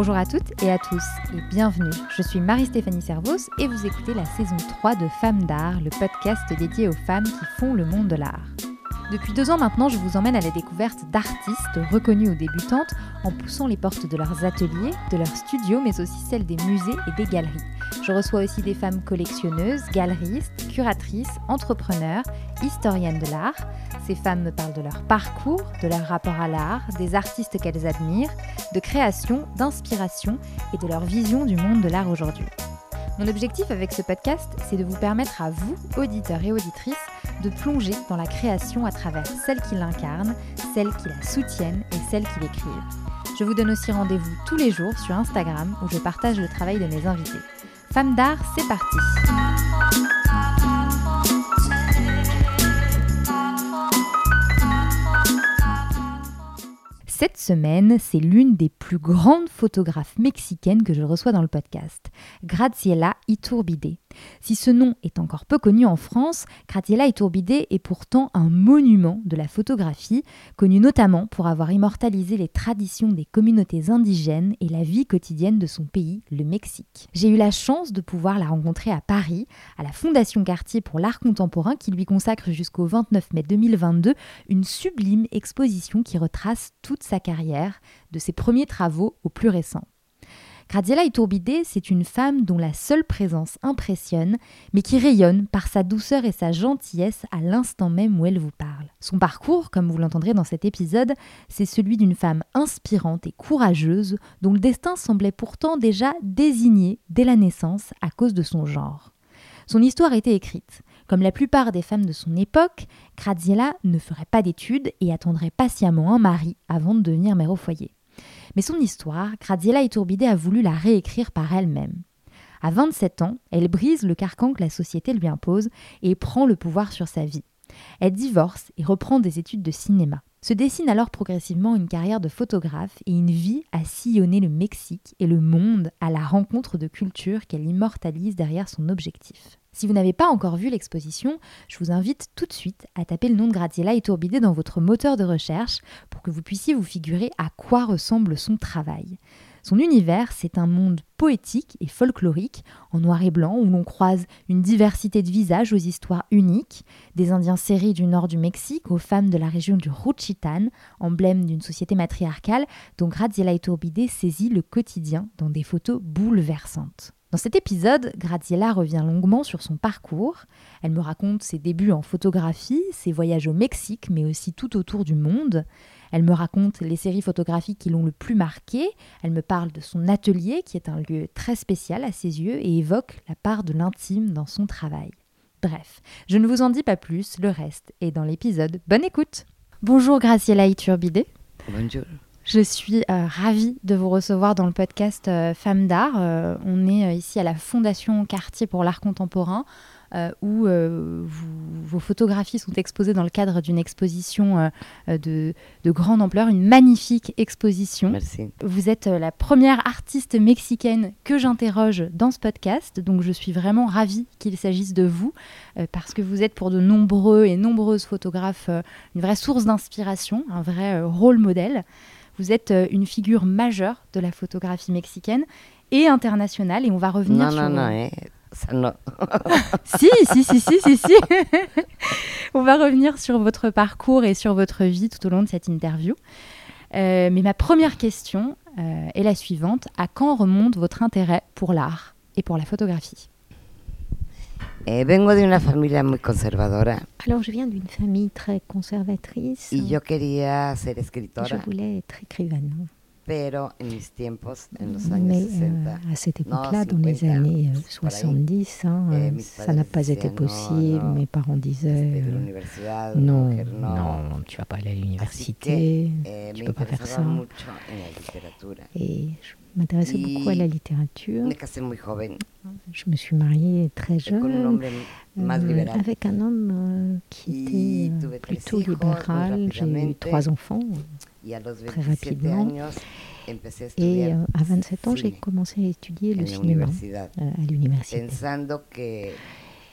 Bonjour à toutes et à tous et bienvenue. Je suis Marie-Stéphanie Servos et vous écoutez la saison 3 de Femmes d'art, le podcast dédié aux femmes qui font le monde de l'art. Depuis deux ans maintenant, je vous emmène à la découverte d'artistes reconnus ou débutantes en poussant les portes de leurs ateliers, de leurs studios, mais aussi celles des musées et des galeries. Je reçois aussi des femmes collectionneuses, galeristes, curatrices, entrepreneurs, historiennes de l'art. Ces femmes me parlent de leur parcours, de leur rapport à l'art, des artistes qu'elles admirent, de création, d'inspiration et de leur vision du monde de l'art aujourd'hui. Mon objectif avec ce podcast, c'est de vous permettre à vous, auditeurs et auditrices, de plonger dans la création à travers celles qui l'incarnent, celles qui la soutiennent et celles qui l'écrivent. Je vous donne aussi rendez-vous tous les jours sur Instagram où je partage le travail de mes invités. Femmes d'art, c'est parti Cette semaine, c'est l'une des plus grandes photographes mexicaines que je reçois dans le podcast, Graciela Iturbide. Si ce nom est encore peu connu en France, Graciela Iturbide est pourtant un monument de la photographie, connu notamment pour avoir immortalisé les traditions des communautés indigènes et la vie quotidienne de son pays, le Mexique. J'ai eu la chance de pouvoir la rencontrer à Paris, à la Fondation Cartier pour l'art contemporain qui lui consacre jusqu'au 29 mai 2022 une sublime exposition qui retrace toute sa carrière, de ses premiers travaux aux plus récents. Graziella Iturbide, c'est une femme dont la seule présence impressionne, mais qui rayonne par sa douceur et sa gentillesse à l'instant même où elle vous parle. Son parcours, comme vous l'entendrez dans cet épisode, c'est celui d'une femme inspirante et courageuse, dont le destin semblait pourtant déjà désigné dès la naissance à cause de son genre. Son histoire était écrite. Comme la plupart des femmes de son époque, Graziella ne ferait pas d'études et attendrait patiemment un mari avant de devenir mère au foyer. Mais son histoire, Graziella Iturbide a voulu la réécrire par elle-même. À 27 ans, elle brise le carcan que la société lui impose et prend le pouvoir sur sa vie. Elle divorce et reprend des études de cinéma. Se dessine alors progressivement une carrière de photographe et une vie à sillonner le Mexique et le monde à la rencontre de cultures qu'elle immortalise derrière son objectif. Si vous n'avez pas encore vu l'exposition, je vous invite tout de suite à taper le nom de Graziella Iturbide dans votre moteur de recherche pour que vous puissiez vous figurer à quoi ressemble son travail. Son univers, c'est un monde poétique et folklorique, en noir et blanc, où l'on croise une diversité de visages aux histoires uniques, des Indiens serrés du nord du Mexique aux femmes de la région du Ruchitan, emblème d'une société matriarcale dont Graziella Iturbide saisit le quotidien dans des photos bouleversantes. Dans cet épisode, Graziella revient longuement sur son parcours. Elle me raconte ses débuts en photographie, ses voyages au Mexique, mais aussi tout autour du monde. Elle me raconte les séries photographiques qui l'ont le plus marquée. Elle me parle de son atelier, qui est un lieu très spécial à ses yeux, et évoque la part de l'intime dans son travail. Bref, je ne vous en dis pas plus, le reste est dans l'épisode. Bonne écoute Bonjour Graciela Iturbide. Bonjour. Je suis euh, ravie de vous recevoir dans le podcast euh, Femmes d'art. Euh, on est ici à la Fondation Cartier pour l'art contemporain, où vous- vos photographies sont exposées dans le cadre d'une exposition de, de grande ampleur, une magnifique exposition. Merci. Vous êtes la première artiste mexicaine que j'interroge dans ce podcast, donc je suis vraiment ravie qu'il s'agisse de vous, parce que vous êtes pour de nombreux et nombreuses photographes une vraie source d'inspiration, un vrai rôle modèle. Vous êtes euh, une figure majeure de la photographie mexicaine et internationale, et on va revenir sur... no, no, eh. Ça, no. Si, si, si, si, si, si. On va revenir sur votre parcours et sur votre vie tout au long de cette interview. Euh, mais ma première question euh, est la suivante. À quand remonte votre intérêt pour l'art et pour la photographie? Eh, vengo de una familia muy conservadora Alors, je viens d'une famille très conservatrice. y yo quería ser Je voulais être écrivaine. pero en mis tiempos, en los años Mais 60, euh, à cette époque-là, dans les 50, années euh, por ahí. 70, hein, Eh, euh, ça n'a pas été possible. Mes parents disaient euh, non, non, tu vas pas aller à l'université, eh, tu peux pas faire ça. Et je m'intéressais beaucoup à la littérature. Je me suis mariée très jeune euh, avec un homme euh, qui était euh, plutôt libéral. J'ai eu trois enfants. Très 27 rapidement. Et euh, à 27 ans, j'ai commencé à étudier le cinéma à l'université.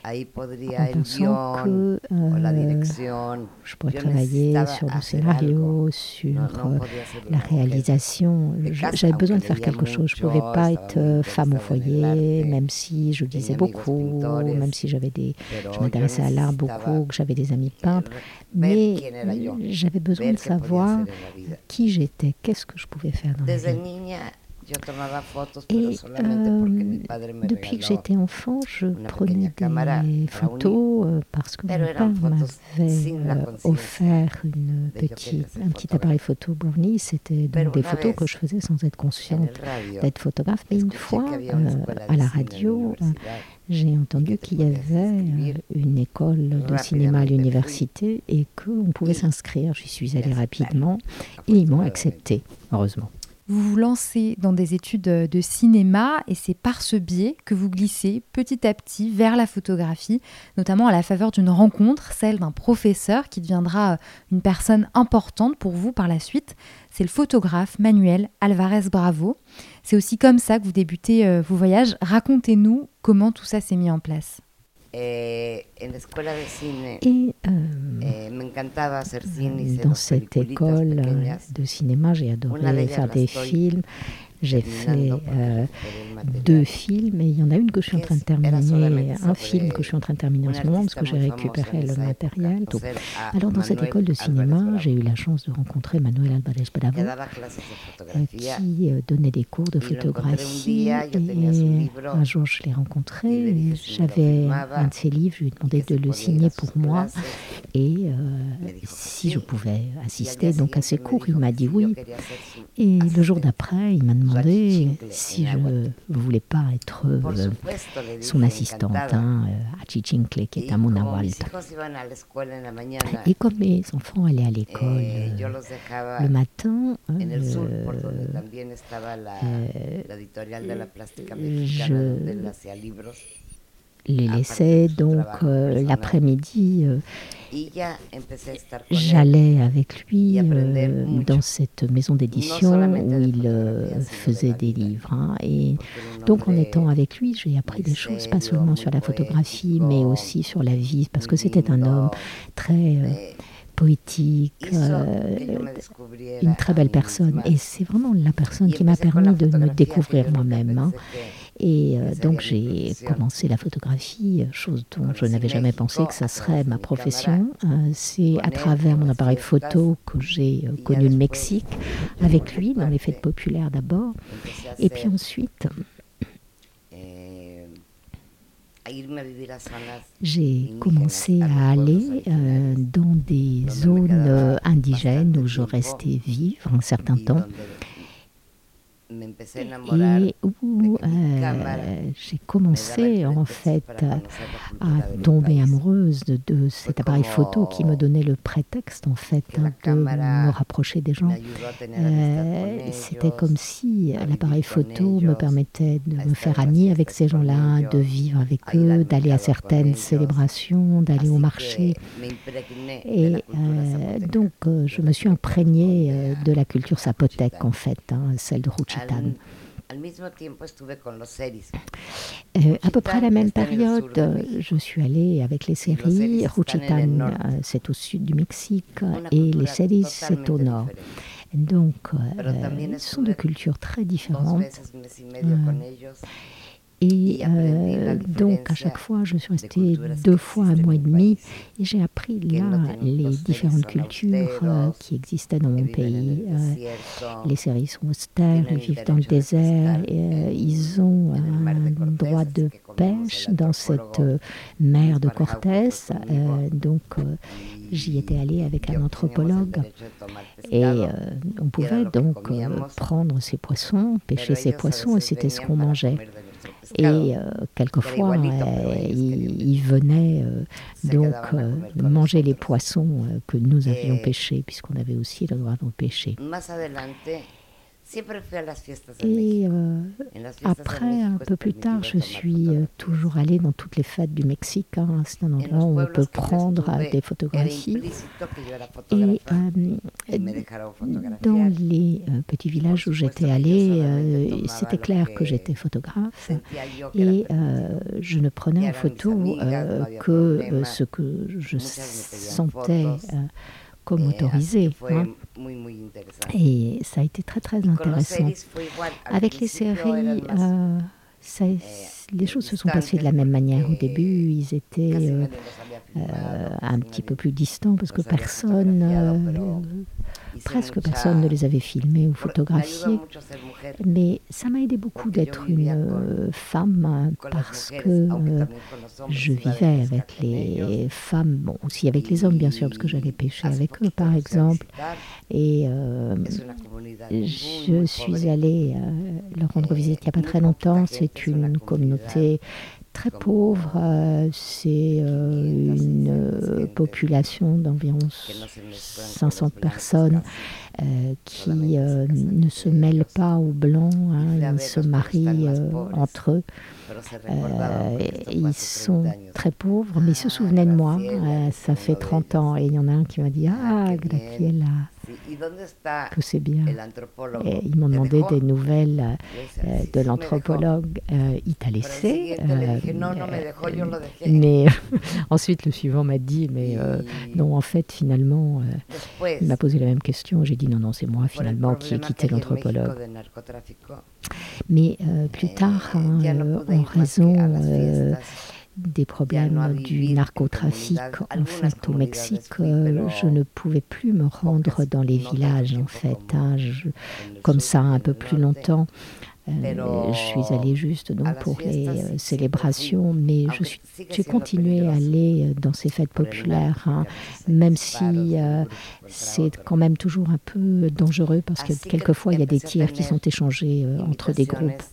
Ahí en podría el pensant que euh, je pourrais travailler sur le scénario, sur euh, la réalisation. J'avais besoin de faire quelque chose. Je ne pouvais pas être femme au foyer, même si je lisais beaucoup, même si j'avais des, je m'intéressais à l'art beaucoup, que j'avais des amis peintres, mais j'avais besoin de savoir qui j'étais, qu'est-ce que je pouvais faire dans la vie. Et euh, depuis que j'étais enfant, je prenais des photos euh, parce que mon père m'avait euh, offert une petite, un petit appareil photo Brownie. C'était donc des photos que je faisais sans être En consciente d'être photographe. Mais une fois, euh, à la radio, euh, j'ai entendu qu'il y avait une école de cinéma à l'université et qu'on pouvait s'inscrire. J'y suis allée me rapidement et ils m'ont accepté, heureusement. Vous vous lancez dans des études de cinéma et c'est par ce biais que vous glissez petit à petit vers la photographie, notamment à la faveur d'une rencontre, celle d'un professeur qui deviendra une personne importante pour vous par la suite. C'est le photographe Manuel Alvarez Bravo. C'est aussi comme ça que vous débutez euh, vos voyages. Racontez-nous comment tout ça s'est mis en place. Et euh, eh, me encantaba hacer cine, hice dans cette école de cinéma, j'ai Una de adoré ellas faire des films. J'ai fait euh, deux films et il y en a une que je suis en train de terminer, solamente un film que je suis en train de terminer en ce moment parce que j'ai récupéré le matériel. a Alors dans cette école de cinéma, j'ai eu la chance de rencontrer Manuel Alvarez Bravo euh, qui euh, donnait des cours de photographie et un jour je l'ai rencontré, et j'avais un de ses livres, je lui ai demandé de le signer pour moi. et euh, si je pouvais assister donc à ses cours, il m'a dit oui. Et le jour d'après, il m'a demandé Chichincle, si je Nahuatl. voulais pas être euh, son assistante hein, euh, à Chichincle, qui est à como Monawalt. mis hijos iban a la escuela en la mañana, Et comme mes enfants allaient à l'école euh, le matin, sur, euh, je- les laissais donc euh, l'après-midi. euh. J'allais avec lui euh, dans cette maison d'édition où il faisait des livres. hein. et donc en étant avec lui, j'ai appris des choses, pas seulement sur la photographie, mais aussi sur la vie, parce que c'était un homme très Eh, poétique, euh, une très a belle personne. Et c'est vraiment la personne qui m'a permis de me découvrir moi-même. hein. Et euh, donc j'ai commencé la photographie, euh, chose dont je n'avais jamais pensé que ça serait ma profession. Euh, C'est à travers mon appareil photo que j'ai euh, connu le Mexique, avec lui dans les fêtes populaires d'abord. Et puis ensuite, j'ai commencé à aller dans des zones indigènes où je restais vivre un certain temps. donde me empecé a enamorar Et où que mi euh, cámara j'ai commencé en fait à tomber amoureuse de, de cet appareil photo qui me donnait le prétexte en fait hein, de me rapprocher des gens. Euh, con C'était comme si l'appareil photo me permettait de me faire amie avec ces gens-là, de vivre avec eux, d'aller à certaines célébrations, d'aller au marché. Et euh, donc, euh, je me suis imprégnée euh, de la culture zapotèque, en fait, hein, celle de Ruchitan. Euh, à peu près à la même période, je suis allée avec les séries. norte. euh, c'est au sud du Mexique, et les séries, c'est au nord. Donc, euh, ils sont de cultures très différentes. Et euh, donc, à chaque fois, je suis restée deux fois un mois et mi demi et j'ai appris là les différentes cultures euh, qui existaient dans mon pays. Euh, les séries sont austères, ils vivent dans le désert, et, ils ont un droit de pêche dans cette mer de Cortés. donc, j'y étais allée avec un anthropologue. Et euh, on pouvait donc euh, prendre ces poissons, pêcher ces poissons, et c'était ce qu'on mangeait. Et euh, quelquefois, euh, ils, venaient euh, donc euh, manger les poissons que nous avions pêchés, puisqu'on avait aussi le droit d'en pêcher. Et euh, après, un peu plus tard, je suis euh, toujours allée dans toutes les fêtes du Mexique. Hein. C'est un endroit où on peut prendre euh, des photographies. Et dans les petits villages où j'étais allée, c'était clair que j'étais photographe. Et je ne prenais en photo que ce que je sentais comme autorisé. Hein. Et ça a été très très intéressant. Avec les séries, euh, ça, les choses se sont passées de la même manière. Au début, ils étaient euh, euh, un petit peu plus distants parce que personne presque personne ne les avait filmés ou photographiés. Mais ça m'a aidé beaucoup d'être une euh, femme parce que euh, je vivais avec les femmes, bon aussi avec les hommes bien sûr, parce que j'allais pêcher avec eux par exemple. Et euh, je suis allée leur rendre visite il n'y a pas très longtemps. C'est une communauté très pauvre. Euh, c'est euh, une euh, population d'environ 500 personnes qui ne se mêlent pas aux blancs. Hein, ils se marient entre eux. ils sont très pauvres, mais ils se souvenaient de moi. ça fait 30 ans. Et il y en a un qui m'a dit Ah, Graciela, que c'est bien. Et ils m'ont demandé des nouvelles euh, de l'anthropologue. Euh, il t'a laissé. Euh, mais ensuite, le suivant m'a dit, mais non, en fait, finalement, il m'a posé la même question. J'ai dit, non, non, c'est moi finalement qui ai quitté l'anthropologue. Mais plus tard, hein, en raison des problèmes du narcotrafic en fait au Mexique, je ne pouvais plus me rendre dans les villages en fait, hein, comme ça un peu plus longtemps. Euh, je suis allée juste donc pour les euh, célébrations, mais je suis, j'ai continué à aller euh, dans ces fêtes populaires, hein, même si c'est quand même toujours un peu dangereux parce que quelquefois il y a des tirs qui sont échangés entre des groupes.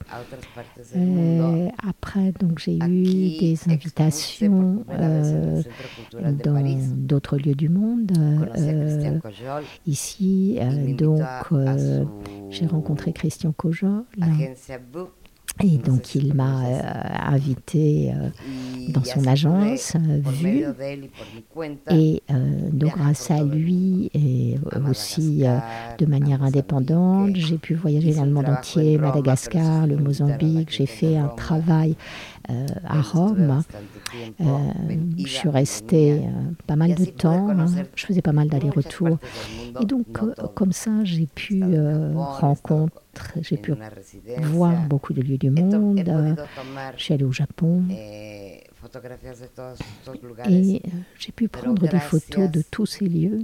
après, donc j'ai eu des invitations dans d'autres lieux du monde. ici, donc j'ai rencontré Christian Cojol. Et donc il m'a euh, invité euh, dans son agence, euh, vu, et donc grâce à lui et aussi de manière indépendante, j'ai pu voyager dans le monde entier, Madagascar, le Mozambique, j'ai fait un travail à Rome. je suis restée pas mal de temps, hein. je faisais pas mal d'allers-retours. Et donc, comme ça, j'ai pu rencontrer j'ai pu voir beaucoup de lieux du monde. Je suis allée au Japon. Et euh, j'ai pu prendre des photos de tous ces lieux.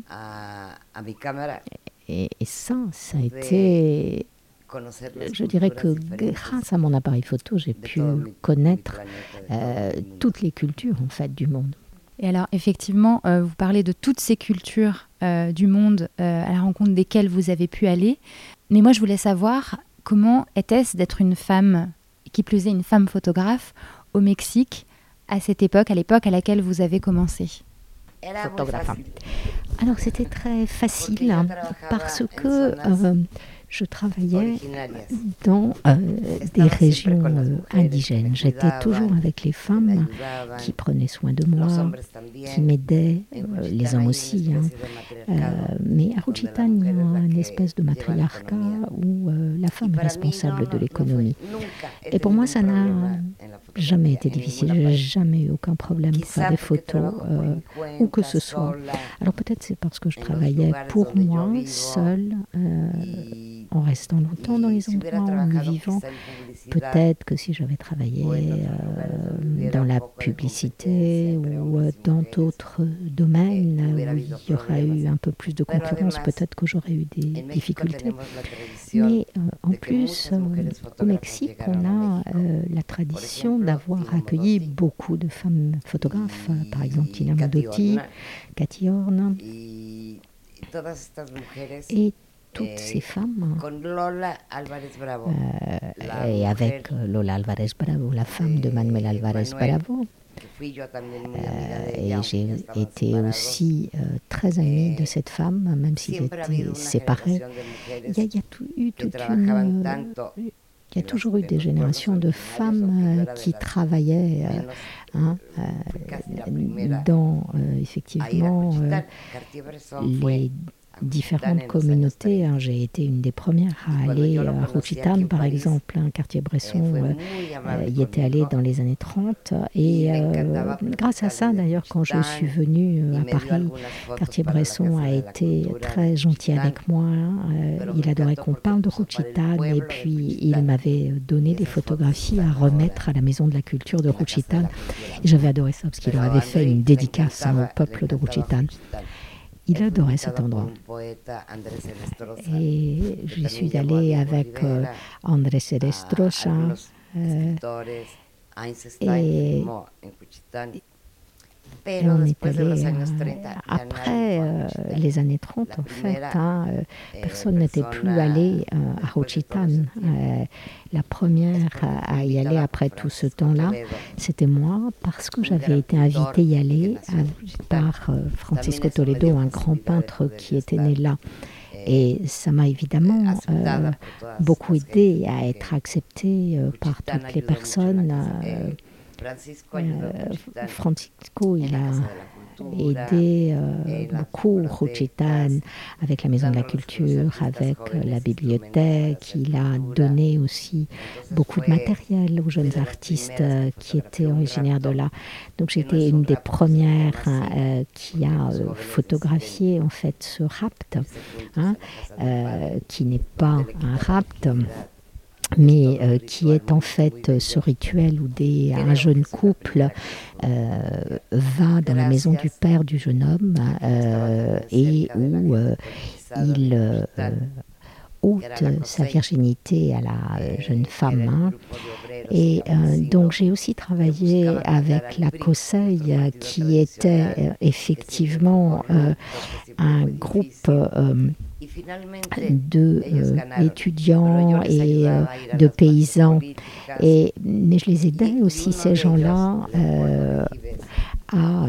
Et, ça, ça a été... Je dirais que grâce à mon appareil photo, j'ai pu connaître euh, toutes les cultures en fait du monde. Et alors, effectivement, euh, vous parlez de toutes ces cultures du monde à la rencontre desquelles vous avez pu aller. Mais moi, je voulais savoir comment était-ce d'être une femme, qui plus est une femme photographe, au Mexique à cette époque, à l'époque à laquelle vous avez commencé Photographe. Alors c'était très facile hein, parce que je travaillais dans euh, des régions euh, indigènes. J'étais toujours avec les femmes qui prenaient soin de moi, qui m'aidaient, euh, les hommes aussi. Hein. mais à Ruchitan, il y a une espèce de matriarcat où la femme est responsable de l'économie. Et pour moi, ça n'a jamais été difficile. J'ai jamais eu aucun problème pour faire des photos ou que ce soit. Alors peut-être c'est parce que je travaillais pour moi, seule en restant longtemps dans les endroits, en y vivant. Peut-être que si j'avais travaillé euh, dans la publicité ou euh, dans d'autres domaines où il y aurait eu un peu plus de concurrence, peut-être que j'aurais eu des difficultés. Mais euh, en plus, au Mexique, on a la tradition d'avoir accueilli beaucoup de femmes photographes, par exemple Tina Modotti, Cathy Horn. Et toutes ces femmes. et avec Lola Alvarez Bravo, la femme de Manuel Alvarez Bravo. et j'ai été aussi très amie de cette femme, même si j'étais séparée. Il y a, il y a tout, eu toute une il y a toujours eu des générations de femmes euh, qui travaillaient euh, hein, euh, dans effectivement les différentes communautés. Hein. J'ai été une des premières à aller à Ruchitan, par exemple, un quartier Bresson, euh, y était allé dans les années 30. Et euh, grâce à ça, d'ailleurs, quand je suis venue euh, à Paris, quartier Bresson a été très gentil avec moi. il adorait qu'on parle de Ruchitan et puis il m'avait donné des photographies à remettre à la Maison de la Culture de Ruchitan. Et j'avais adoré ça parce qu'il avait fait une dédicace au peuple de Ruchitan. Il adorait cet endroit. Et je suis allée avec euh, Andrés Erestrosa. Euh, et et on est allé après euh, les années 30, en fait. Hein, euh, personne n'était plus allé euh, à Rochitan. la première à y aller après tout ce temps-là, c'était moi, parce que j'avais été invitée y aller par Francisco Toledo, un grand peintre qui était né là. Et ça m'a évidemment beaucoup aidé à être acceptée par toutes les personnes. Francisco, il a aidé euh, beaucoup Ruchitan avec la Maison de la Culture, avec la bibliothèque. Il a donné aussi beaucoup de matériel aux jeunes artistes euh, qui étaient originaires de là. Donc j'étais une des premières euh, qui a photographié en fait ce rapt, hein, qui n'est pas un rapt mais euh, qui est en fait ce rituel où un jeune couple euh, va dans la maison du père du jeune homme euh, et où il ôte sa virginité à la jeune femme. Hein. Et donc j'ai aussi travaillé avec la COSEI qui était effectivement un groupe de euh, étudiants et euh, de paysans. Et, mais je les aidais aussi, ces gens-là, euh, à,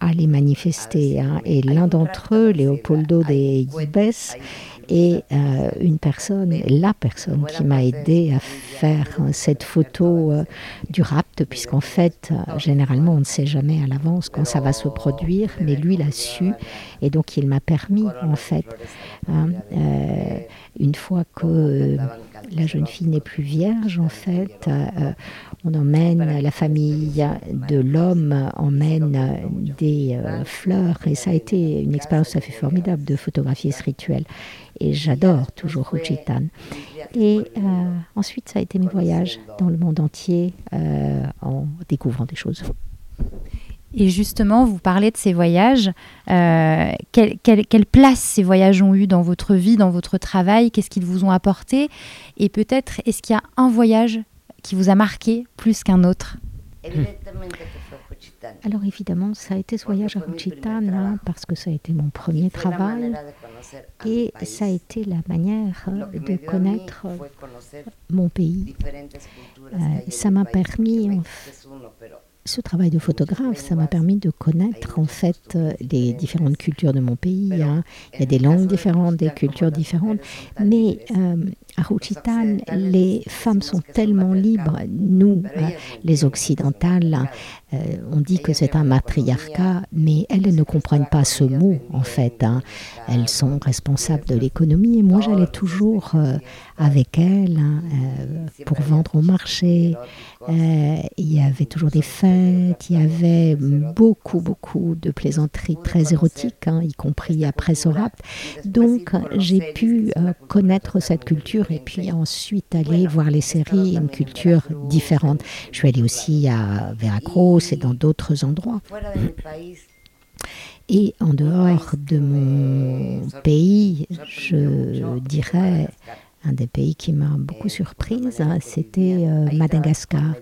à les manifester. Hein. Et l'un d'entre eux, Leopoldo de Ibes, et euh, une personne, la personne qui m'a aidé à faire cette photo euh, du rapt, puisqu'en fait, euh, généralement, on ne sait jamais à l'avance quand ça va se produire, mais lui l'a su, et donc il m'a permis, en fait, hein, une fois que la jeune fille n'est plus vierge, en fait, on emmène, la famille de l'homme emmène des fleurs, et ça a été une expérience tout à fait formidable de photographier ce rituel et j'adore toujours Ruchitan. Et euh, ensuite, ça a été mes voyages dans le monde entier euh, en découvrant des choses. Et justement, vous parlez de ces voyages. Euh, quelle, quelle, place ces voyages ont eu dans votre vie, dans votre travail? Qu'est-ce qu'ils vous ont apporté? Et peut-être, est-ce qu'il y a un voyage qui vous a marqué plus qu'un autre? Alors évidemment, ça a été ce voyage à Ruchitan hein, parce que ça a été mon premier travail. et ça a été la manière de connaître mon pays. Euh, ça m'a permis, ce travail de photographe, ça m'a permis de connaître en fait les différentes cultures de mon pays. Hein. Il y a des langues différentes, des cultures différentes, mais euh, à Ruchitan, les femmes sont tellement libres. Nous, les occidentales, euh, on dit que c'est un matriarcat, mais elles ne comprennent pas ce mot en fait. Hein. Elles sont responsables de l'économie et moi j'allais toujours euh, avec elles hein, euh, pour vendre au marché. il y avait toujours des fêtes, il y avait beaucoup, beaucoup de plaisanteries très érotiques, hein, y compris après Sorat. Donc j'ai pu connaître cette culture et puis ensuite aller voir les séries, une culture différente. Je suis allée aussi à Veracruz et dans d'autres endroits. Et en dehors de mon pays, je dirais, un des pays qui m'a beaucoup surprise, hein, c'était euh, Madagascar.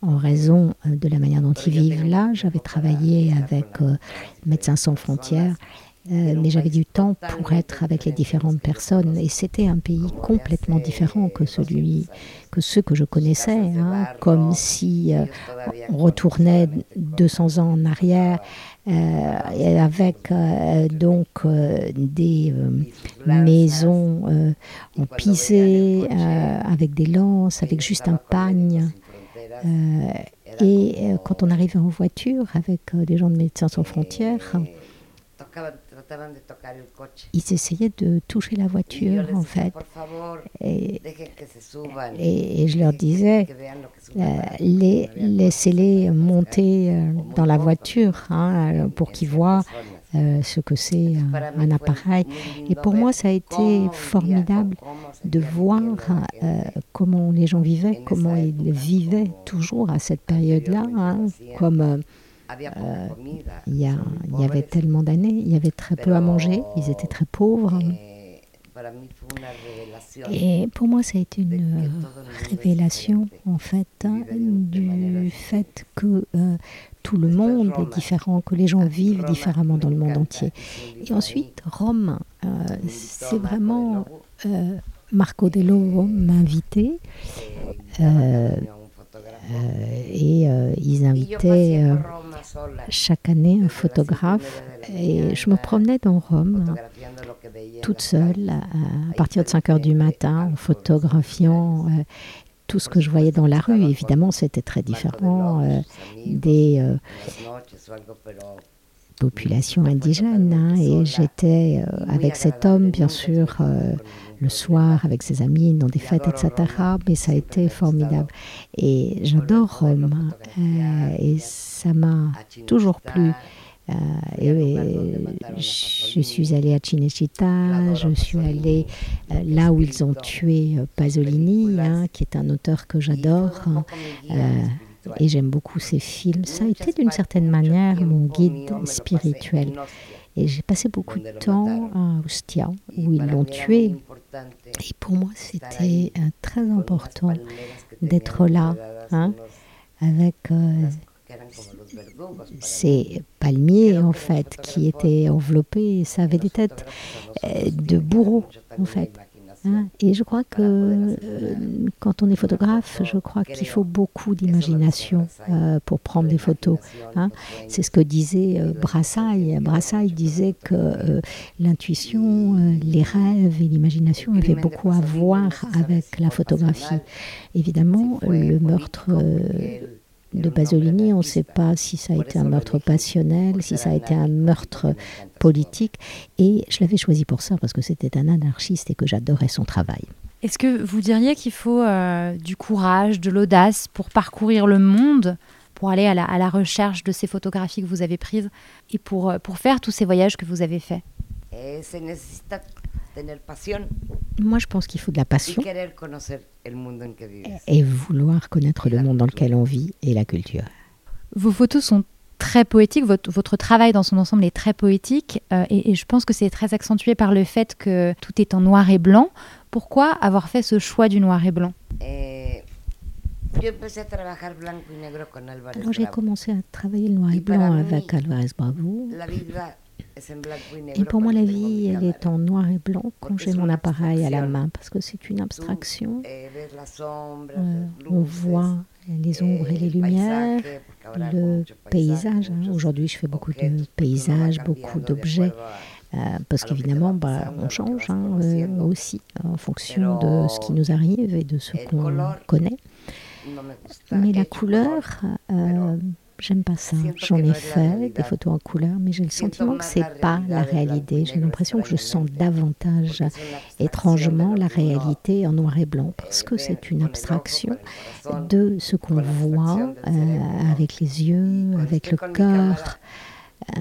En raison euh, de la manière dont ils vivent là, j'avais travaillé avec euh, Médecins sans frontières Euh, mais j'avais du temps pour être avec les différentes personnes. Et c'était un pays complètement différent que celui que ceux que je connaissais, hein, comme si euh, on retournait 200 ans en arrière euh, avec donc des maisons en pisé, avec des lances, avec juste un pagne. et quand on arrivait en voiture avec des gens de Médecins sans frontières, ils essayaient de toucher la voiture, en fait. Et, et, je leur disais, les, laissez-les monter euh, dans la voiture hein, pour qu'ils voient euh, ce que c'est un, appareil. Et pour moi, ça a été formidable de voir euh, comment les gens vivaient, comment ils vivaient toujours à cette période-là, hein, comme euh, il, y il y avait tellement d'années, il y avait très peu à manger, ils étaient très pauvres. Et pour moi, ça a été une révélation, en fait, hein, du fait que euh, tout le monde est différent, que les gens vivent différemment dans le monde entier. Et ensuite, Rome, euh, c'est vraiment... Marco Dello m'a invité. et ils invitaient chaque année un photographe et je me promenais dans Rome toute seule à, partir de 5 heures du matin en photographiant euh, tout ce que je voyais dans la rue. Évidemment, c'était très différent euh, des euh, populations indigènes. Hein, et j'étais avec cet homme, bien sûr, le soir avec ses amis dans des fêtes, etc. Mais ça a été formidable. Et j'adore Rome. et ça m'a toujours plu. Euh, et, je suis allée à Cinecittà, je suis allée euh, là où ils ont tué euh, Pasolini, hein, qui est un auteur que j'adore. et j'aime beaucoup ses films. Ça a été d'une certaine manière mon guide spirituel. Et j'ai passé beaucoup de temps à Ostia, où ils l'ont tué. Et pour moi, c'était très important d'être là, hein, avec ces palmiers en fait qui étaient enveloppés, ça avait des têtes euh, de bourreaux en fait. Hein. Et je crois que euh, quand on est photographe, je crois qu'il faut beaucoup d'imagination euh, pour prendre des photos. Hein. C'est ce que disait Brassailles. Brassailles disait que l'intuition, les rêves et l'imagination avaient beaucoup à voir avec la photographie. Évidemment, le meurtre de Pasolini, on ne sait pas si ça a été un meurtre passionnel, si ça a été un meurtre politique. Et je l'avais choisi pour ça, parce que c'était un anarchiste et que j'adorais son travail. Est-ce que vous diriez qu'il faut euh, du courage, de l'audace pour parcourir le monde, pour aller à la, recherche de ces photographies que vous avez prises et pour, euh, pour faire tous ces voyages que vous avez faits? Moi, je pense qu'il faut de la passion et vouloir connaître le monde dans lequel on vit et la culture. Vos photos sont très poétiques, votre, votre travail dans son ensemble est très poétique euh, et, je pense que c'est très accentué par le fait que tout est en noir et blanc. Pourquoi avoir fait ce choix du noir et blanc? Eh, j'ai commencé à travailler le noir et blanc avec Alvarez Bravo. Et pour moi, la vie, elle est en noir et blanc quand j'ai mon appareil à la main, parce que c'est une abstraction. Euh, on voit les ombres et les lumières, le paysage. Hein. Aujourd'hui, je fais beaucoup de paysages, beaucoup d'objets. Euh, parce qu'évidemment, bah, on change hein, euh, aussi en fonction de ce qui nous arrive et de ce qu'on connaît. Mais la couleur, J'aime pas ça. J'en ai fait des photos en couleur, mais j'ai le sentiment que c'est pas la réalité. J'ai l'impression que je sens davantage, étrangement, la réalité en noir et blanc, parce que c'est une abstraction de ce qu'on voit euh, avec les yeux, avec le cœur, euh,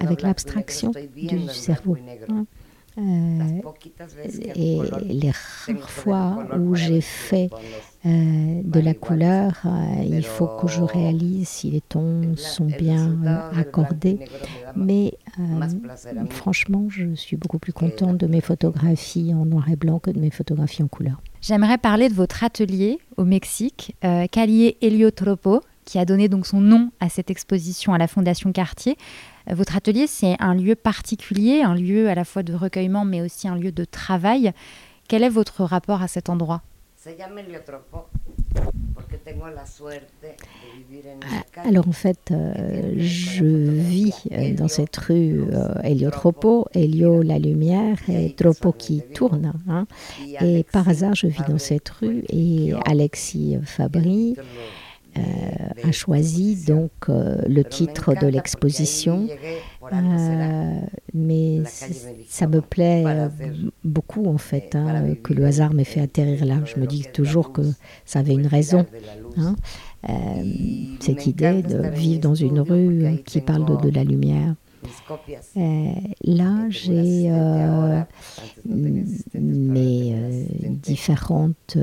avec l'abstraction du cerveau. Hein. Euh, et les rares fois où j'ai fait euh, de la couleur, euh, il faut que je réalise si les tons sont bien accordés. Mais franchement, je suis beaucoup plus contente de mes photographies en noir et blanc que de mes photographies en couleur. J'aimerais parler de votre atelier au Mexique, Calier Heliotropo, qui a donné donc son nom à cette exposition à la Fondation Cartier. Votre atelier, c'est un lieu particulier, un lieu à la fois de recueillement, mais aussi un lieu de travail. Quel est votre rapport à cet endroit? Alors en fait, euh, je vis euh, dans cette rue euh, Héliotropo, Hélio la lumière et Tropo qui tourne. Hein. Et par hasard, je vis dans cette rue et Alexis Fabry euh, a choisi donc euh, le titre de l'exposition. Euh, mais ça me plaît beaucoup en fait hein, que le hasard m'ait fait atterrir là. Je me dis toujours que ça avait une raison. Hein. cette idée de vivre dans une rue qui parle de la lumière. Euh, là, j'ai euh, mes euh, différentes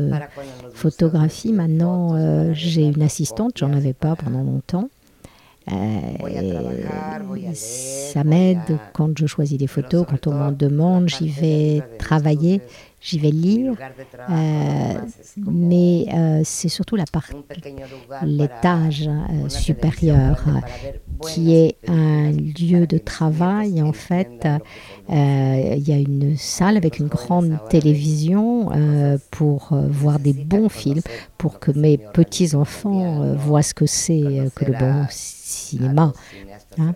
photographies. Maintenant, j'ai une assistante, j'en avais pas pendant longtemps. ça m'aide quand je choisis des photos, quand on m'en demande, j'y vais travailler j'y vais lire, euh, mais euh, c'est surtout la partie, l'étage euh, supérieur, qui est un lieu de travail. En fait, il y a une salle avec une grande télévision pour voir des bons films, pour que mes petits enfants voient ce que c'est que le bon cinéma. Hein.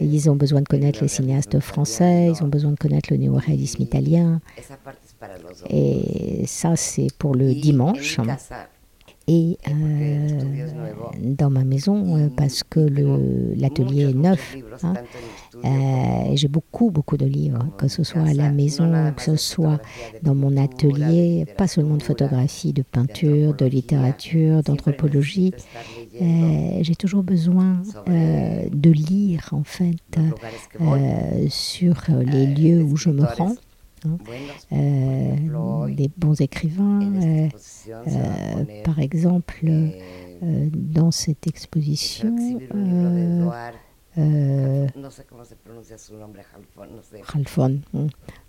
Ils ont besoin de connaître les cinéastes français, ils ont besoin de connaître le néo-réalisme italien. Et ça, c'est pour le dimanche. Et euh, dans ma maison, euh, parce que l'atelier est neuf, hein, euh, j'ai beaucoup, beaucoup de livres, que ce soit à la maison, que ce soit dans mon atelier, pas seulement de photographie, de peinture, de littérature, d'anthropologie. j'ai toujours besoin de lire, en fait, sur les lieux où je me rends. Hein. Euh, des bons écrivains. Euh, euh, par exemple, dans cette exposition, Ralphon,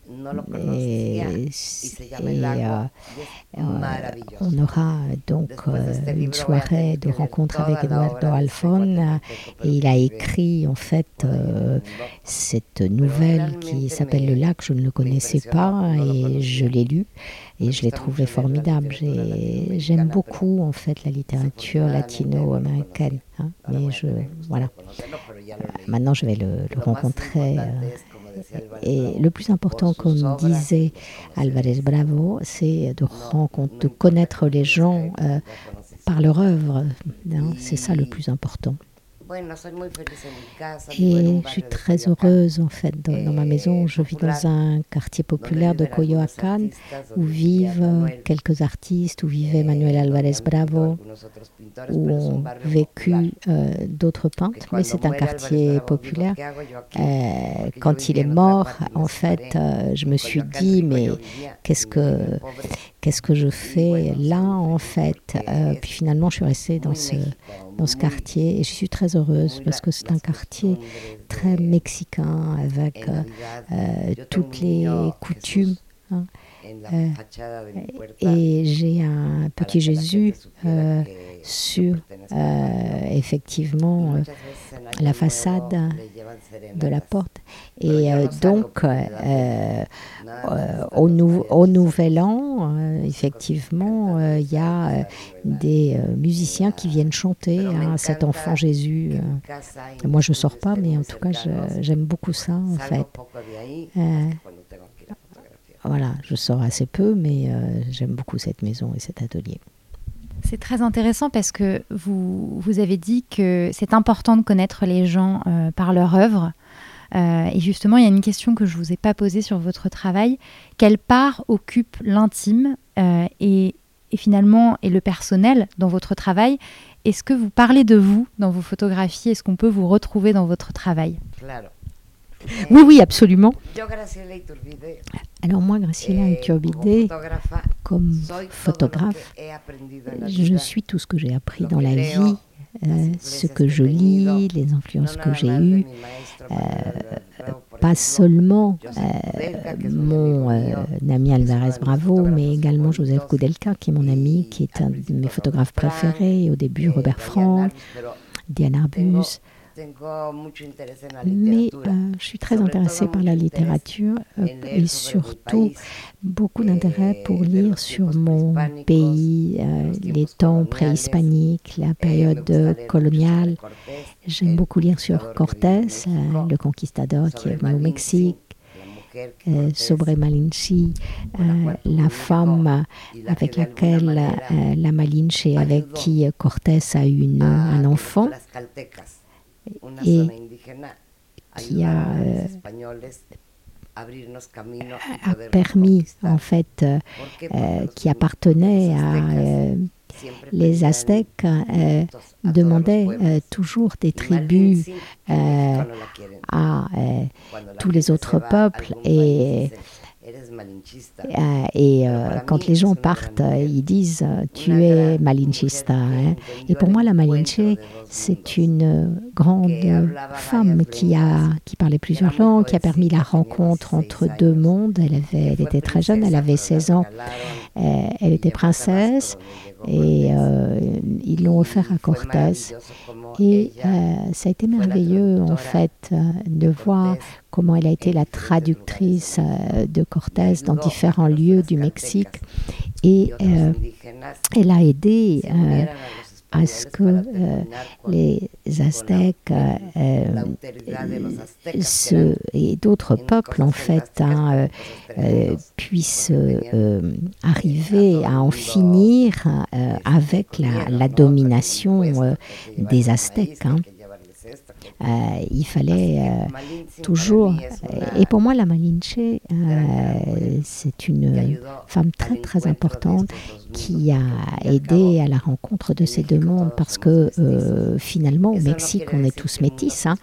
et, on aura donc euh, une soirée de rencontre avec Eduardo Alfon et il a écrit en fait euh, cette nouvelle qui s'appelle Le lac, je ne le connaissais pas et je l'ai lu et je l'ai trouvé formidable. J'aime beaucoup en fait la littérature latino-américaine, hein, mais je voilà. Maintenant, je vais le, le rencontrer. Et le plus important, comme disait Alvarez Bravo, c'est de, de connaître les gens euh, par leur œuvre. Hein, c'est ça le plus important. Et je suis très heureuse en fait dans, ma maison. Je vis dans un quartier populaire de Coyoacán où vivent quelques artistes, où vivait Manuel Alvarez Bravo, où ont vécu euh, d'autres peintres. Mais c'est un quartier populaire. Euh, quand il est mort, en fait, euh, je me suis dit mais qu'est-ce que qu'est-ce que je fais là en fait Puis finalement, je suis restée dans ce dans ce quartier et je suis très heureuse parce que c'est un quartier très mexicain avec euh, euh, toutes les coutumes. Hein. Euh, et j'ai un petit Jésus sur effectivement la façade de la porte. Et donc, au, au, Nouvel An, effectivement, il y a des musiciens qui viennent chanter à cet enfant Jésus. moi, je ne sors pas, mais en tout cas, j'aime beaucoup ça, en fait. Voilà, je sors assez peu, mais euh, j'aime beaucoup cette maison et cet atelier. C'est très intéressant parce que vous, vous avez dit que c'est important de connaître les gens euh, par leur œuvre. Euh, et justement, il y a une question que je ne vous ai pas posée sur votre travail. Quelle part occupe l'intime et, et, finalement et le personnel dans votre travail? Est-ce que vous parlez de vous dans vos photographies? Est-ce qu'on peut vous retrouver dans votre travail? Oui, oui, absolument. Alors moi, Graciela eh, Iturbide, comme photographe, je suis tout ce que j'ai appris dans la vie, euh, ce que je lis, les influences que j'ai eues. Euh, pas seulement mon ami Alvarez Bravo, mais également Joseph Koudelka, qui est mon ami, qui est un de mes photographes préférés. Au début, Robert Frank, Diane Arbus. Mais euh, je suis très intéressée par la littérature euh, et surtout beaucoup d'intérêt pour lire sur mon pays, euh, les temps préhispaniques, la période coloniale. J'aime beaucoup lire sur Cortés, le conquistador qui est venu au Mexique. sobre Malinche, la femme avec laquelle la Malinche, avec qui Cortés a eu un enfant et qui a, euh, a permis, en fait, euh, euh, qui appartenait à les Aztèques demandaient toujours des tribus à tous les autres peuples et euh, et euh, quand les gens partent, ils disent tu es malinchista. Hein. Et pour moi, la Malinche, c'est une grande femme qui, a, qui parlait plusieurs langues, qui a permis la rencontre entre deux mondes. Elle, avait, elle était très jeune, elle avait 16 ans. Euh, elle était princesse et ils l'ont offert à Cortés. Et ça a été merveilleux en fait de voir comment elle a été la traductrice euh, de Cortés dans différents lieux du Mexique. Et euh, elle a aidé euh, à ce que les Aztèques et d'autres peuples en fait hein, puissent arriver à en finir avec la, domination des Aztèques. Hein. Euh, il fallait euh, toujours... Et pour moi, la Malinche, euh, c'est une femme très très importante qui a aidé à la rencontre de ces deux mondes parce que finalement, au Mexique, on est tous métis. Hein.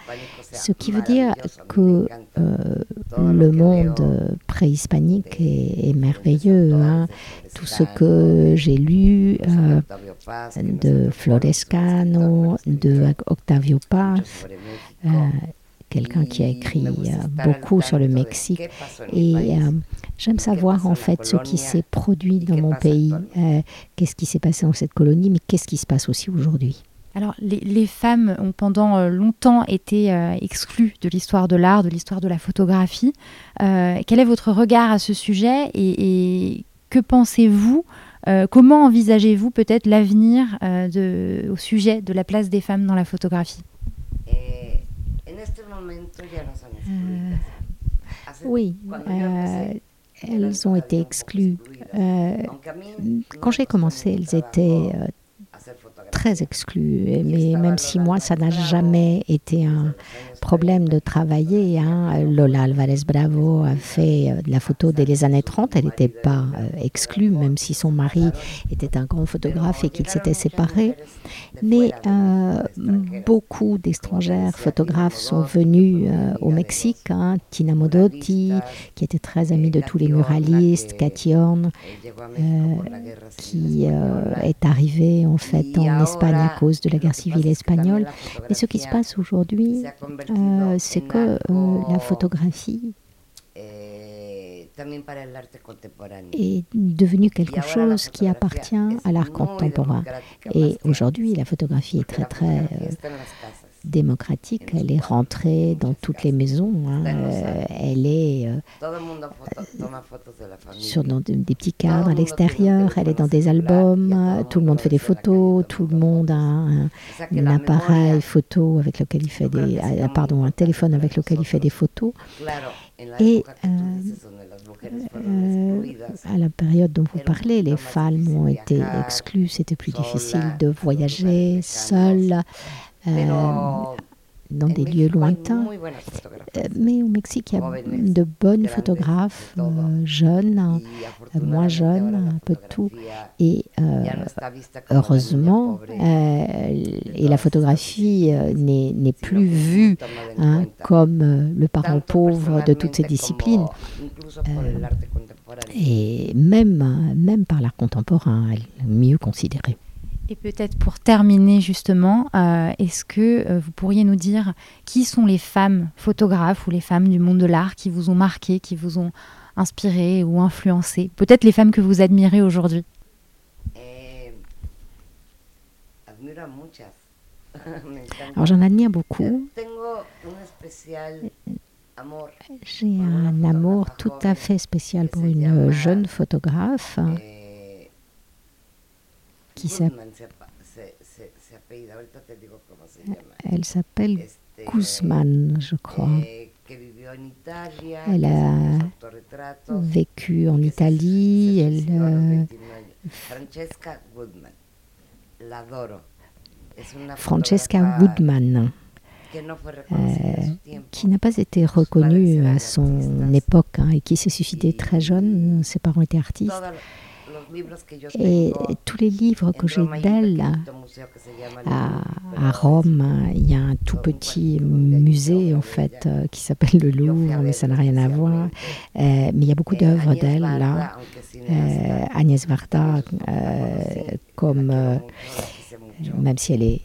Ce qui veut dire que le monde préhispanique est, merveilleux. Hein. Tout ce que j'ai lu de Florescano, de Octavio Paz, euh, quelqu'un qui a écrit euh, beaucoup sur le Mexique. Et euh, j'aime savoir en fait ce qui s'est produit dans mon pays, qu'est-ce qui s'est passé dans cette colonie, mais qu'est-ce qui se passe aussi aujourd'hui? Alors, les, femmes ont pendant longtemps été exclues de l'histoire de l'art, de l'histoire de la photographie. quel est votre regard à ce sujet et que pensez-vous euh, comment envisagez-vous peut-être l'avenir euh, au sujet de la place des femmes dans la photographie? Euh, Oui, elles ont été exclues. quand j'ai commencé, elles étaient très exclues. Mais même si moi, ça n'a jamais été un problème de travailler. Hein. Lola Alvarez Bravo a fait euh, de la photo dès les années 30. Elle n'était pas euh, exclue, même si son mari était un grand photographe et qu'ils s'étaient séparés. Mais euh, beaucoup d'étrangères photographes sont venus au Mexique. Hein. Tina Modotti, qui était très amie de tous les muralistes, Cathy Horn, qui est arrivée en fait en Espagne à cause de la guerre civile espagnole. Mais ce qui se passe aujourd'hui, euh, c'est que euh, la photographie est devenue quelque chose qui appartient à l'art contemporain. Et aujourd'hui, la photographie est très très euh, démocratique. Elle est rentrée dans toutes les maisons. Hein. elle est sur dans des petits cadres à l'extérieur. Elle est dans des albums. Tout le monde fait des photos. Tout le monde a un, appareil photo avec lequel il fait des, pardon, un téléphone avec lequel il fait des photos. Et euh, à la période dont vous parlez, les femmes ont été exclues. C'était plus difficile de voyager seule. Euh, dans des lieux lointains. Euh, mais au Mexique, il y a de bonnes photographes, euh, jeunes, moins jeunes, un peu de tout. Et heureusement, et la photographie n'est plus vue hein, comme le parent pauvre de toutes ces disciplines. et même, même par l'art contemporain, elle est mieux considérée. Et peut-être pour terminer justement, euh, est-ce que euh, vous pourriez nous dire qui sont les femmes photographes ou les femmes du monde de l'art qui vous ont marqué, qui vous ont inspiré ou influencé? Peut-être les femmes que vous admirez aujourd'hui Eh. Alors j'en admire beaucoup. Amor. J'ai un amour tout à fait spécial pour une jeune photographe Eh, qui s'appelle, Goodman se, apa- se, se, se apellida, ahorita te digo cómo elle s'appelle Guzman, je crois. eh, en Elle a autorretratos, Vécu en que se- Italie, elle suicidó a los 29 años. Francesca Woodman, qui n'a pas été reconnue à son époque hein, et qui s'est suicidée très jeune. Ses parents étaient artistes. Et tengo tous les livres que j'ai d'elle, à, Rome, il y a un tout petit musée en fait euh, qui s'appelle le Louvre, mais ça n'a rien à voir. Euh, mais il y a beaucoup Eh, d'œuvres d'elle là. Euh, Agnès Varda, comme, même si elle est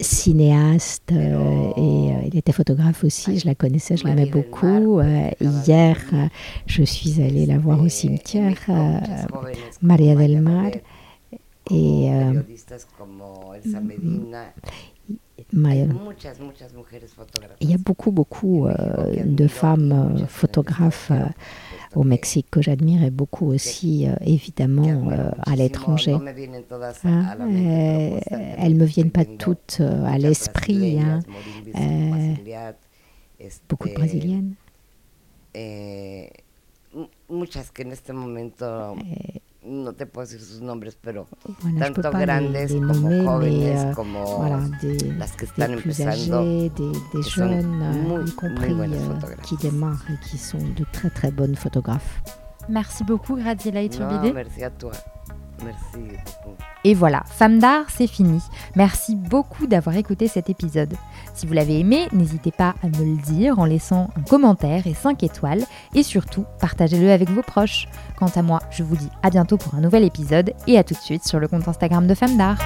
cinéaste euh, et euh, elle était photographe aussi, je la connaissais, je l'aimais beaucoup. Euh, hier, je suis allée la voir au cimetière, Maya del Mar, et fotógrafas. il y a beaucoup, beaucoup de femmes photographes au que Mexique que j'admire et beaucoup aussi, euh, évidemment, euh, à l'étranger. Hein, euh, elles me viennent pas toutes à l'esprit, hein, beaucoup de brésiliennes. eh, mu- muchas que en este momento no te puedo decir sus nombres, pero tanto les, grandes les como nommer, mais jóvenes, como voilà, des, las que des están plus empezando. âgés, des, des qui sont jeunes, muy, y muy compris qui démarrent et qui sont de très très bonnes photographes. Merci beaucoup, Graziella No, Iturbide. merci à toi. Et voilà, Femme d'art, c'est fini. Merci beaucoup d'avoir écouté cet épisode. Si vous l'avez aimé, n'hésitez pas à me le dire en laissant un commentaire et 5 étoiles. Et surtout, partagez-le avec vos proches. Quant à moi, je vous dis à bientôt pour un nouvel épisode et à tout de suite sur le compte Instagram de Femme d'art.